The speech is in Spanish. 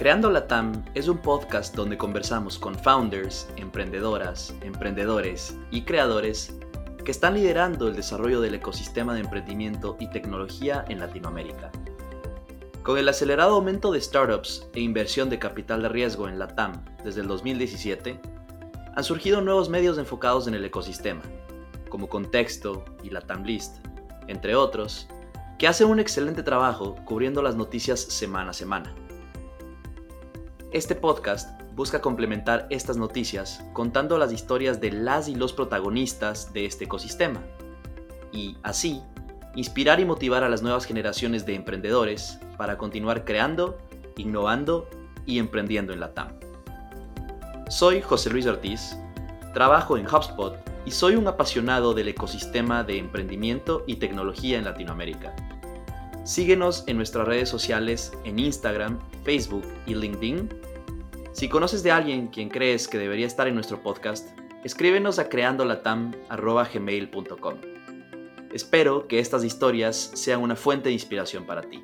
Creando la TAM es un podcast donde conversamos con founders, emprendedoras, emprendedores y creadores que están liderando el desarrollo del ecosistema de emprendimiento y tecnología en Latinoamérica. Con el acelerado aumento de startups e inversión de capital de riesgo en la TAM desde el 2017, han surgido nuevos medios enfocados en el ecosistema, como Contexto y la TAM List, entre otros, que hacen un excelente trabajo cubriendo las noticias semana a semana. Este podcast busca complementar estas noticias contando las historias de las y los protagonistas de este ecosistema y, así, inspirar y motivar a las nuevas generaciones de emprendedores para continuar creando, innovando y emprendiendo en la TAM. Soy José Luis Ortiz, trabajo en HubSpot y soy un apasionado del ecosistema de emprendimiento y tecnología en Latinoamérica. Síguenos en nuestras redes sociales en Instagram, Facebook y LinkedIn. Si conoces de alguien quien crees que debería estar en nuestro podcast, escríbenos a creandolatam.gmail.com. Espero que estas historias sean una fuente de inspiración para ti.